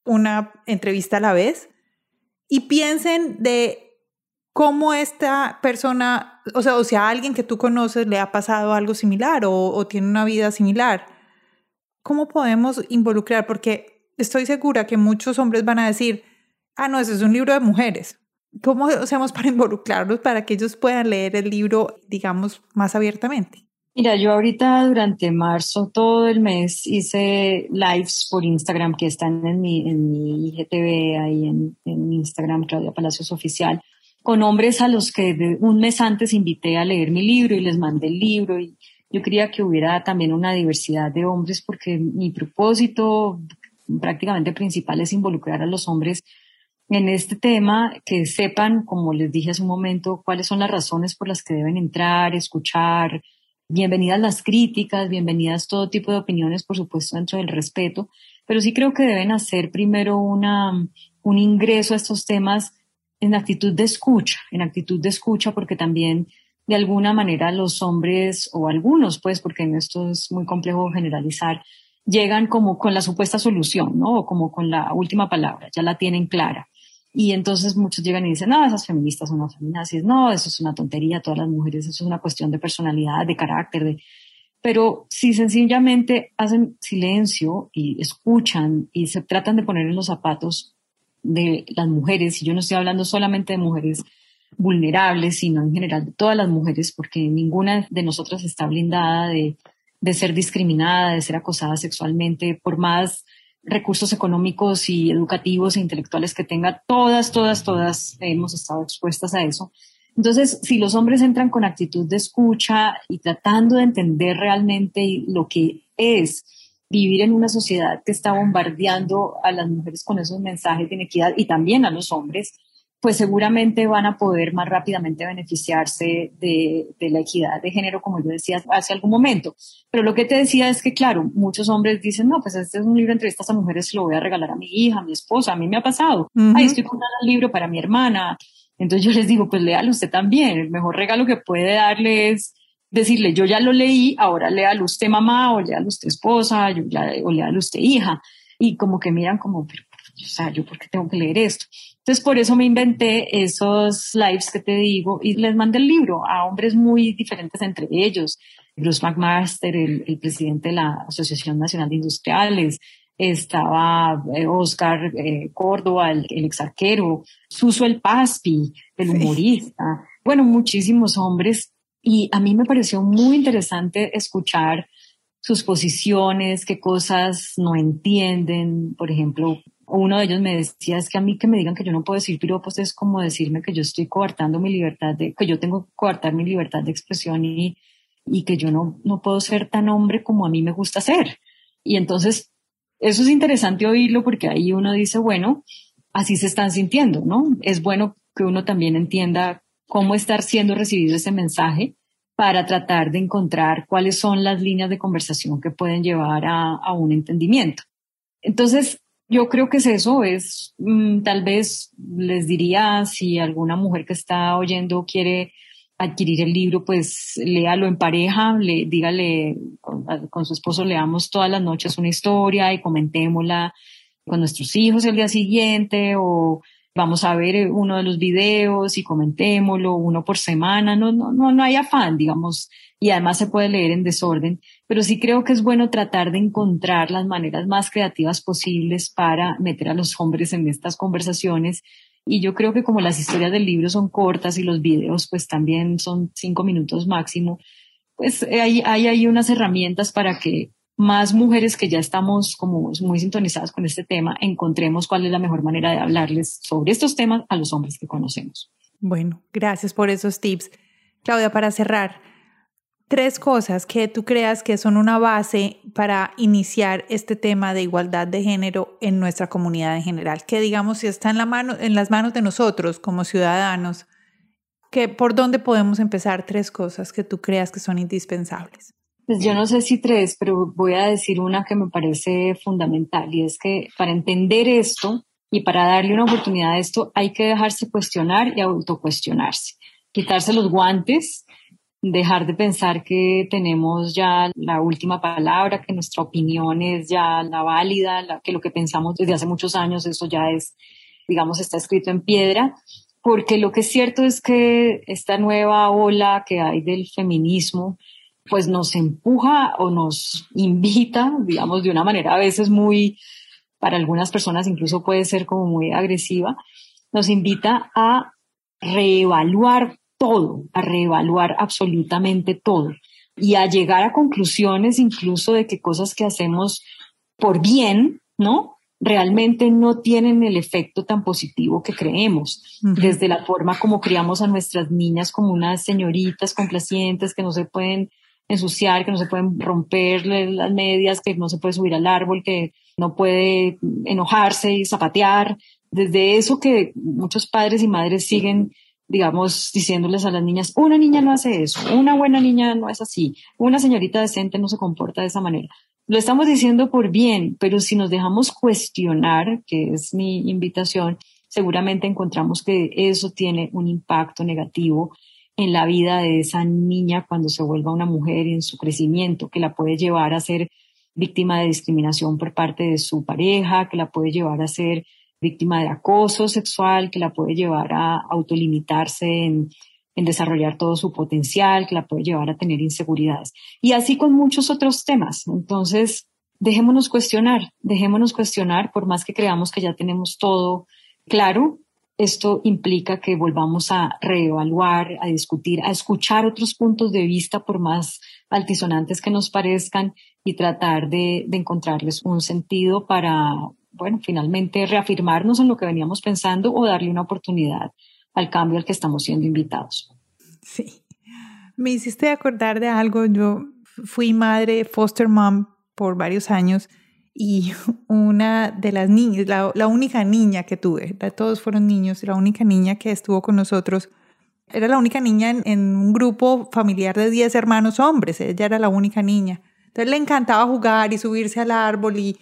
una entrevista a la vez, y piensen de cómo esta persona, o sea, o sea, a alguien que tú conoces le ha pasado algo similar o, o tiene una vida similar. ¿Cómo podemos involucrar? Porque estoy segura que muchos hombres van a decir, ah, no, ese es un libro de mujeres. ¿Cómo hacemos para involucrarlos para que ellos puedan leer el libro, digamos, más abiertamente? Mira, yo ahorita durante marzo, todo el mes, hice lives por Instagram que están en mi, en mi IGTV, ahí en, en Instagram, Claudia Palacios Oficial, con hombres a los que un mes antes invité a leer mi libro y les mandé el libro. Y yo quería que hubiera también una diversidad de hombres porque mi propósito prácticamente principal es involucrar a los hombres en este tema, que sepan, como les dije hace un momento, cuáles son las razones por las que deben entrar, escuchar. Bienvenidas las críticas, bienvenidas todo tipo de opiniones, por supuesto, dentro del respeto, pero sí creo que deben hacer primero una, un ingreso a estos temas en actitud de escucha, en actitud de escucha, porque también de alguna manera los hombres, o algunos, pues, porque en esto es muy complejo generalizar, llegan como con la supuesta solución, ¿no? O como con la última palabra, ya la tienen clara. Y entonces muchos llegan y dicen, no, esas feministas son unas feminazis, no, eso es una tontería, todas las mujeres, eso es una cuestión de personalidad, de carácter, de... Pero si sencillamente hacen silencio y escuchan y se tratan de poner en los zapatos de las mujeres, y yo no estoy hablando solamente de mujeres vulnerables, sino en general de todas las mujeres, porque ninguna de nosotras está blindada de, de ser discriminada, de ser acosada sexualmente, por más recursos económicos y educativos e intelectuales que tenga, todas, todas, todas hemos estado expuestas a eso. Entonces, si los hombres entran con actitud de escucha y tratando de entender realmente lo que es vivir en una sociedad que está bombardeando a las mujeres con esos mensajes de inequidad y también a los hombres, pues seguramente van a poder más rápidamente beneficiarse de, la equidad de género, como yo decía hace algún momento. Pero lo que te decía es que, claro, muchos hombres dicen, no, pues este es un libro de entrevistas a mujeres, lo voy a regalar a mi hija, a mi esposa, a mí me ha pasado. Ahí estoy comprando un libro para mi hermana. Entonces yo les digo, pues léalo usted también. El mejor regalo que puede darle es decirle, yo ya lo leí, ahora léalo usted mamá, o léalo usted esposa, o léalo usted hija. Y como que miran como, pero, o sea, ¿yo por qué tengo que leer esto? Entonces, por eso me inventé esos lives que te digo y les mandé el libro a hombres muy diferentes entre ellos. Bruce McMaster, el, presidente de la Asociación Nacional de Industriales, estaba eh, Oscar eh, Córdoba, el, el ex arquero, Suso el Paspi, el humorista, bueno, muchísimos hombres. Y a mí me pareció muy interesante escuchar sus posiciones, qué cosas no entienden, por ejemplo, uno de ellos me decía, es que a mí que me digan que yo no puedo decir piropos es como decirme que yo estoy coartando mi libertad de, que yo tengo que coartar mi libertad de expresión y, y que yo no, no puedo ser tan hombre como a mí me gusta ser. Y entonces, eso es interesante oírlo porque ahí uno dice, bueno, así se están sintiendo, ¿no? Es bueno que uno también entienda cómo estar siendo recibido ese mensaje para tratar de encontrar cuáles son las líneas de conversación que pueden llevar a, a un entendimiento. Entonces, yo creo que es eso, es mm, tal vez les diría si alguna mujer que está oyendo quiere adquirir el libro, pues léalo en pareja, le, dígale con, su esposo, leamos todas las noches una historia y comentémosla con nuestros hijos el día siguiente o vamos a ver eh, uno de los videos y comentémoslo, uno por semana, no, no, no, no hay afán, digamos, y además se puede leer en desorden, pero sí creo que es bueno tratar de encontrar las maneras más creativas posibles para meter a los hombres en estas conversaciones. Y yo creo que como las historias del libro son cortas y los videos pues también son cinco minutos máximo, pues hay, hay ahí unas herramientas para que más mujeres que ya estamos como muy sintonizadas con este tema, encontremos cuál es la mejor manera de hablarles sobre estos temas a los hombres que conocemos. Bueno, gracias por esos tips. Claudia, para cerrar, tres cosas que tú creas que son una base para iniciar este tema de igualdad de género en nuestra comunidad en general, que digamos si está en, la mano, en las manos de nosotros como ciudadanos, que por dónde podemos empezar tres cosas que tú creas que son indispensables. Pues yo no sé si tres, pero voy a decir una que me parece fundamental y es que para entender esto y para darle una oportunidad a esto hay que dejarse cuestionar y autocuestionarse, quitarse los guantes, dejar de pensar que tenemos ya la última palabra, que nuestra opinión es ya la válida, que lo que pensamos desde hace muchos años, eso ya es, digamos, está escrito en piedra. Porque lo que es cierto es que esta nueva ola que hay del feminismo pues nos empuja o nos invita, digamos, de una manera a veces muy, para algunas personas incluso puede ser como muy agresiva, nos invita a reevaluar todo, a reevaluar absolutamente todo y a llegar a conclusiones incluso de que cosas que hacemos por bien, ¿no? realmente no tienen el efecto tan positivo que creemos, desde la forma como criamos a nuestras niñas como unas señoritas complacientes que no se pueden ensuciar, que no se pueden romper las medias, que no se puede subir al árbol, que no puede enojarse y zapatear. Desde eso que muchos padres y madres siguen, digamos, diciéndoles a las niñas, una niña no hace eso, una buena niña no es así, una señorita decente no se comporta de esa manera. Lo estamos diciendo por bien, pero si nos dejamos cuestionar, que es mi invitación, seguramente encontramos que eso tiene un impacto negativo en la vida de esa niña cuando se vuelva una mujer en su crecimiento, que la puede llevar a ser víctima de discriminación por parte de su pareja, que la puede llevar a ser víctima de acoso sexual, que la puede llevar a autolimitarse en, en desarrollar todo su potencial, que la puede llevar a tener inseguridades. Y así con muchos otros temas. Entonces, dejémonos cuestionar, dejémonos cuestionar, por más que creamos que ya tenemos todo claro, esto implica que volvamos a reevaluar, a discutir, a escuchar otros puntos de vista, por más altisonantes que nos parezcan, y tratar de, encontrarles un sentido para, bueno, finalmente reafirmarnos en lo que veníamos pensando o darle una oportunidad al cambio al que estamos siendo invitados. Sí. Me hiciste acordar de algo. Yo fui madre, foster mom por varios años y una de las niñas, la, única niña que tuve, todos fueron niños, la única niña que estuvo con nosotros, era la única niña en, un grupo familiar de 10 hermanos hombres, ella era la única niña. Entonces le encantaba jugar y subirse al árbol y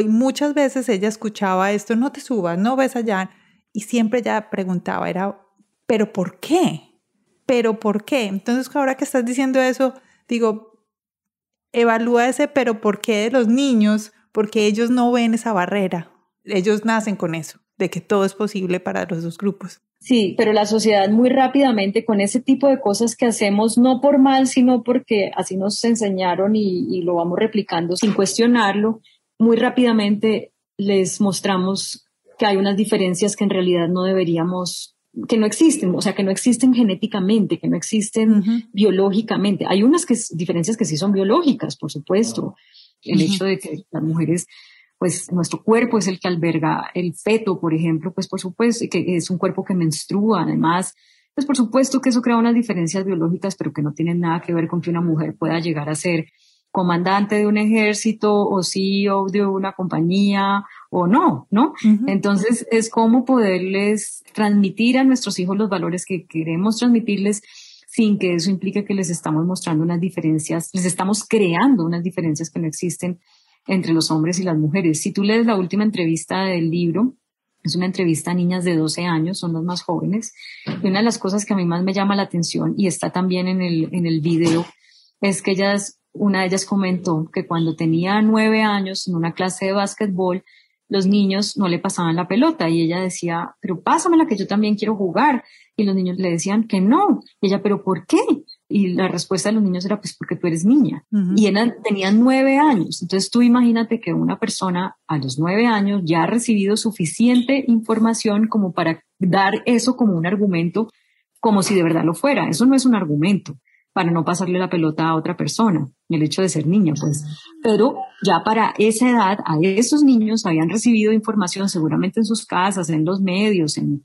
y muchas veces ella escuchaba esto, no te subas, no ves allá, y siempre ella preguntaba, era, ¿pero por qué? ¿Pero por qué? Entonces ahora que estás diciendo eso, digo, evalúa ese pero por qué de los niños porque ellos no ven esa barrera, ellos nacen con eso, de que todo es posible para los dos grupos. Sí, pero la sociedad muy rápidamente con ese tipo de cosas que hacemos, no por mal, sino porque así nos enseñaron y, lo vamos replicando sin cuestionarlo, muy rápidamente les mostramos que hay unas diferencias que en realidad no deberíamos que no existen, o sea, que no existen genéticamente, que no existen biológicamente. Hay unas que, diferencias que sí son biológicas, por supuesto. El hecho de que las mujeres pues nuestro cuerpo es el que alberga el feto, por ejemplo, pues por supuesto que es un cuerpo que menstrua, además, pues por supuesto que eso crea unas diferencias biológicas, pero que no tienen nada que ver con que una mujer pueda llegar a ser comandante de un ejército o CEO de una compañía o no, ¿no? Entonces es como poderles transmitir a nuestros hijos los valores que queremos transmitirles sin que eso implique que les estamos mostrando unas diferencias, les estamos creando unas diferencias que no existen entre los hombres y las mujeres. Si tú lees la última entrevista del libro, es una entrevista a niñas de 12 años, son las más jóvenes, y una de las cosas que a mí más me llama la atención, y está también en el, en el video, es que ellas, una de ellas comentó que cuando tenía nueve años en una clase de básquetbol, los niños no le pasaban la pelota y ella decía, pero pásamela que yo también quiero jugar. Y los niños le decían que no. Y ella, pero ¿por qué? Y la respuesta de los niños era, pues porque tú eres niña. Y eran, tenían nueve años. Entonces tú imagínate que una persona a los nueve años ya ha recibido suficiente información como para dar eso como un argumento, como si de verdad lo fuera. Eso no es un argumento para no pasarle la pelota a otra persona, el hecho de ser niña, pues. Pero ya para esa edad, a esos niños habían recibido información seguramente en sus casas, en los medios, en,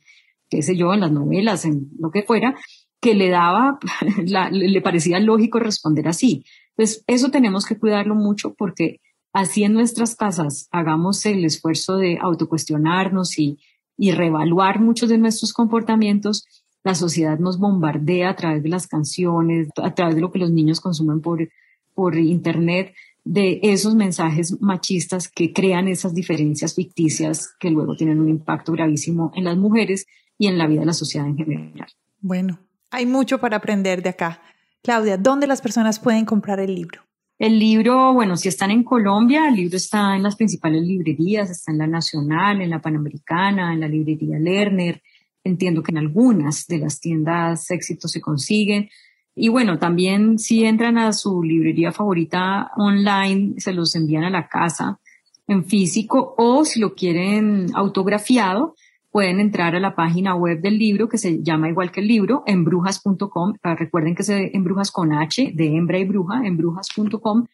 qué sé yo, en las novelas, en lo que fuera, que le daba, le parecía lógico responder así. Entonces, eso tenemos que cuidarlo mucho porque así en nuestras casas hagamos el esfuerzo de autocuestionarnos y, y reevaluar muchos de nuestros comportamientos, la sociedad nos bombardea a través de las canciones, a través de lo que los niños consumen por, por Internet, de esos mensajes machistas que crean esas diferencias ficticias que luego tienen un impacto gravísimo en las mujeres y en la vida de la sociedad en general. Bueno, hay mucho para aprender de acá. Claudia, ¿dónde las personas pueden comprar el libro? El libro, bueno, si están en Colombia, el libro está en las principales librerías, está en la Nacional, en la Panamericana, en la librería Lerner, Entiendo que en algunas de las tiendas éxitos se consiguen. Y bueno, también si entran a su librería favorita online, se los envían a la casa en físico o si lo quieren autografiado, pueden entrar a la página web del libro que se llama igual que el libro, embrujas.com. Ah, recuerden que se embrujas con H de hembra y bruja, embrujas.com.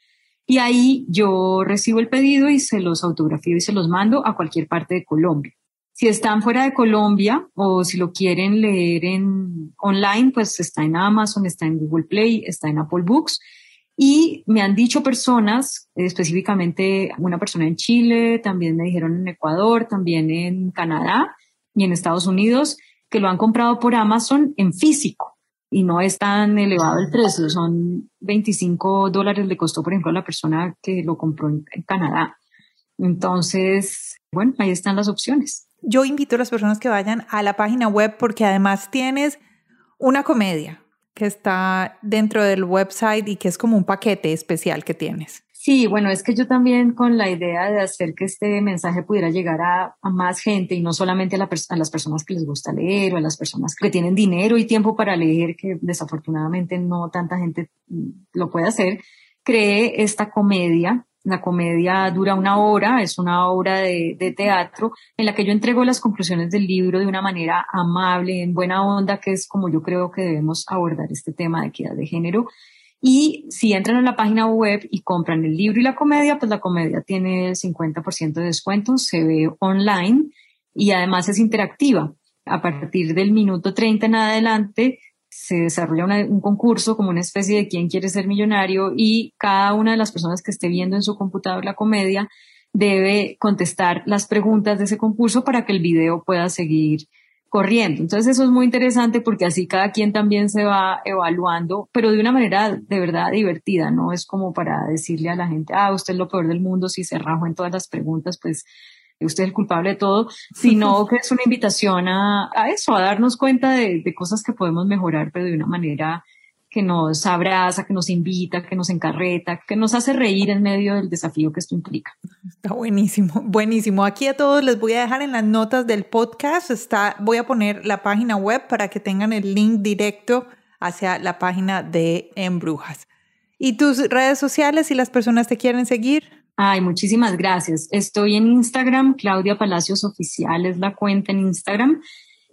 Y ahí yo recibo el pedido y se los autografío y se los mando a cualquier parte de Colombia. Si están fuera de Colombia o si lo quieren leer en online, pues está en Amazon, está en Google Play, está en Apple Books. Y me han dicho personas, específicamente una persona en Chile, también me dijeron en Ecuador, también en Canadá y en Estados Unidos, que lo han comprado por Amazon en físico y no es tan elevado el precio, son 25 dólares le costó, por ejemplo, a la persona que lo compró en Canadá. Entonces, bueno, ahí están las opciones yo invito a las personas que vayan a la página web porque además tienes una comedia que está dentro del website y que es como un paquete especial que tienes. Sí, bueno, es que yo también con la idea de hacer que este mensaje pudiera llegar a, más gente y no solamente a, a, las personas que les gusta leer o a las personas que tienen dinero y tiempo para leer, que desafortunadamente no tanta gente lo puede hacer, creé esta comedia la comedia dura una hora, es una obra de, teatro en la que yo entrego las conclusiones del libro de una manera amable, en buena onda, que es como yo creo que debemos abordar este tema de equidad de género. Y si entran a la página web y compran el libro y la comedia, pues la comedia tiene el 50% de descuento, se ve online y además es interactiva. A partir del minuto 30 en adelante, se desarrolla un concurso como una especie de quién quiere ser millonario y cada una de las personas que esté viendo en su computador la comedia debe contestar las preguntas de ese concurso para que el video pueda seguir corriendo. Entonces eso es muy interesante porque así cada quien también se va evaluando, pero de una manera de verdad divertida, no es como para decirle a la gente, ah, usted es lo peor del mundo si se rajó en todas las preguntas, pues usted es el culpable de todo, sino que es una invitación a, eso, a darnos cuenta de, cosas que podemos mejorar, pero de una manera que nos abraza, que nos invita, que nos encarreta, que nos hace reír en medio del desafío que esto implica. Está buenísimo, buenísimo. Aquí a todos les voy a dejar en las notas del podcast, está, voy a poner la página web para que tengan el link directo hacia la página de Embrujas. ¿Y tus redes sociales si las personas te quieren seguir? Ay, muchísimas gracias. Estoy en Instagram, Claudia Palacios Oficial es la cuenta en Instagram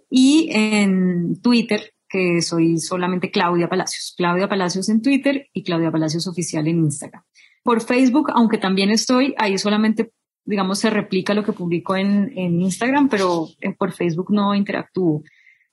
y en Twitter, que soy solamente Claudia Palacios. Claudia Palacios en Twitter y Claudia Palacios Oficial en Instagram. Por Facebook, aunque también estoy, ahí solamente, digamos, se replica lo que publico en, en Instagram, pero eh, por Facebook no interactúo.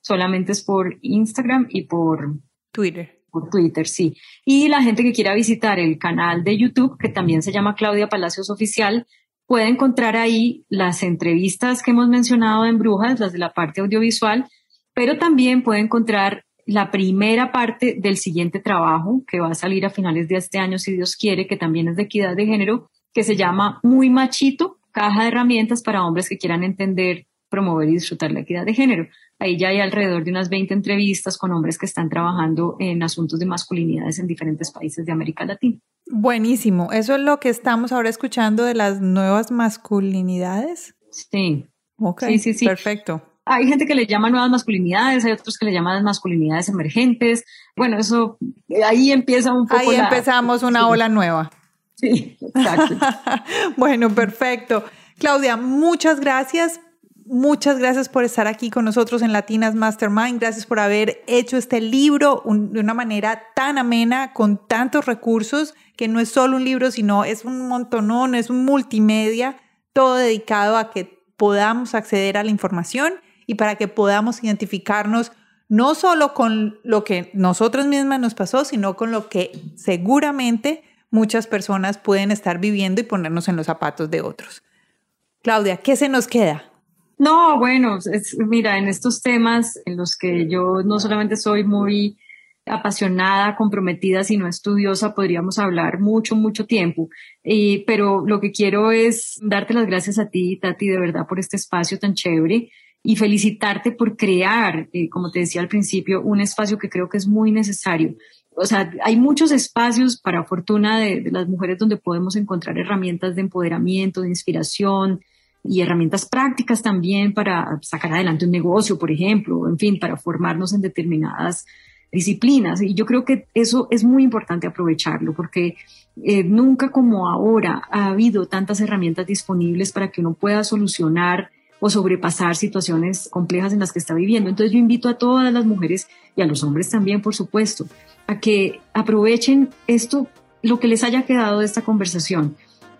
Solamente es por Instagram y por Twitter por Twitter, sí. Y la gente que quiera visitar el canal de YouTube, que también se llama Claudia Palacios Oficial, puede encontrar ahí las entrevistas que hemos mencionado en Brujas, las de la parte audiovisual, pero también puede encontrar la primera parte del siguiente trabajo que va a salir a finales de este año, si Dios quiere, que también es de equidad de género, que se llama Muy Machito, caja de herramientas para hombres que quieran entender promover y disfrutar la equidad de género. Ahí ya hay alrededor de unas 20 entrevistas con hombres que están trabajando en asuntos de masculinidades en diferentes países de América Latina. Buenísimo. Eso es lo que estamos ahora escuchando de las nuevas masculinidades. Sí. Ok, sí, sí, sí. perfecto. Hay gente que le llama nuevas masculinidades, hay otros que le llaman masculinidades emergentes. Bueno, eso ahí empieza un poco. Ahí empezamos una ola nueva. Sí, exacto. bueno, perfecto. Claudia, muchas gracias. Muchas gracias por estar aquí con nosotros en Latinas Mastermind. Gracias por haber hecho este libro de una manera tan amena, con tantos recursos, que no es solo un libro, sino es un montonón, es un multimedia, todo dedicado a que podamos acceder a la información y para que podamos identificarnos no solo con lo que nosotros mismas nos pasó, sino con lo que seguramente muchas personas pueden estar viviendo y ponernos en los zapatos de otros. Claudia, ¿qué se nos queda? No, bueno, es, mira, en estos temas en los que yo no solamente soy muy apasionada, comprometida, sino estudiosa, podríamos hablar mucho, mucho tiempo. pero lo que quiero es darte las gracias a ti, Tati, de verdad, por este espacio tan chévere y felicitarte por crear, eh, como te decía al principio, un espacio que creo que es muy necesario. O sea, hay muchos espacios para fortuna de las mujeres donde podemos encontrar herramientas de empoderamiento, de inspiración, y herramientas prácticas también para sacar adelante un negocio, por ejemplo, en fin, para formarnos en determinadas disciplinas. Y yo creo que eso es muy importante aprovecharlo porque eh, nunca como ahora ha habido tantas herramientas disponibles para que uno pueda solucionar o sobrepasar situaciones complejas en las que está viviendo. Entonces yo invito a todas las mujeres y a los hombres también, por supuesto, a que aprovechen esto, lo que les haya quedado de esta conversación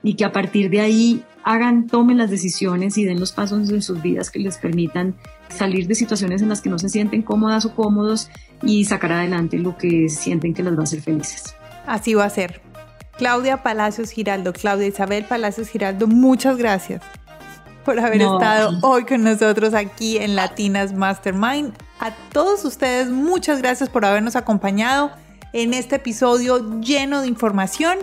y que a partir de ahí hagan, tomen las decisiones y den los pasos en sus vidas que les permitan salir de situaciones en las que no se sienten cómodas o cómodos y sacar adelante lo que sienten que las va a hacer felices. Así va a ser. Claudia Palacios Giraldo, Claudia Isabel Palacios Giraldo, muchas gracias por haber estado hoy con nosotros aquí en Latinas Mastermind. A todos ustedes, muchas gracias por habernos acompañado en este episodio lleno de información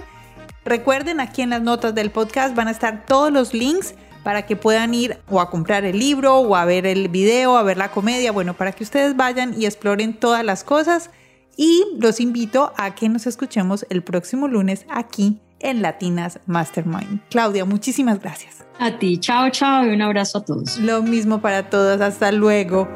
Recuerden, aquí en las notas del podcast van a estar todos los links para que puedan ir o a comprar el libro o a ver el video, a ver la comedia, bueno, para que ustedes vayan y exploren todas las cosas. Y los invito a que nos escuchemos el próximo lunes aquí en Latinas Mastermind. Claudia, muchísimas gracias. A ti, chao, chao y un abrazo a todos. Lo mismo para todos, hasta luego.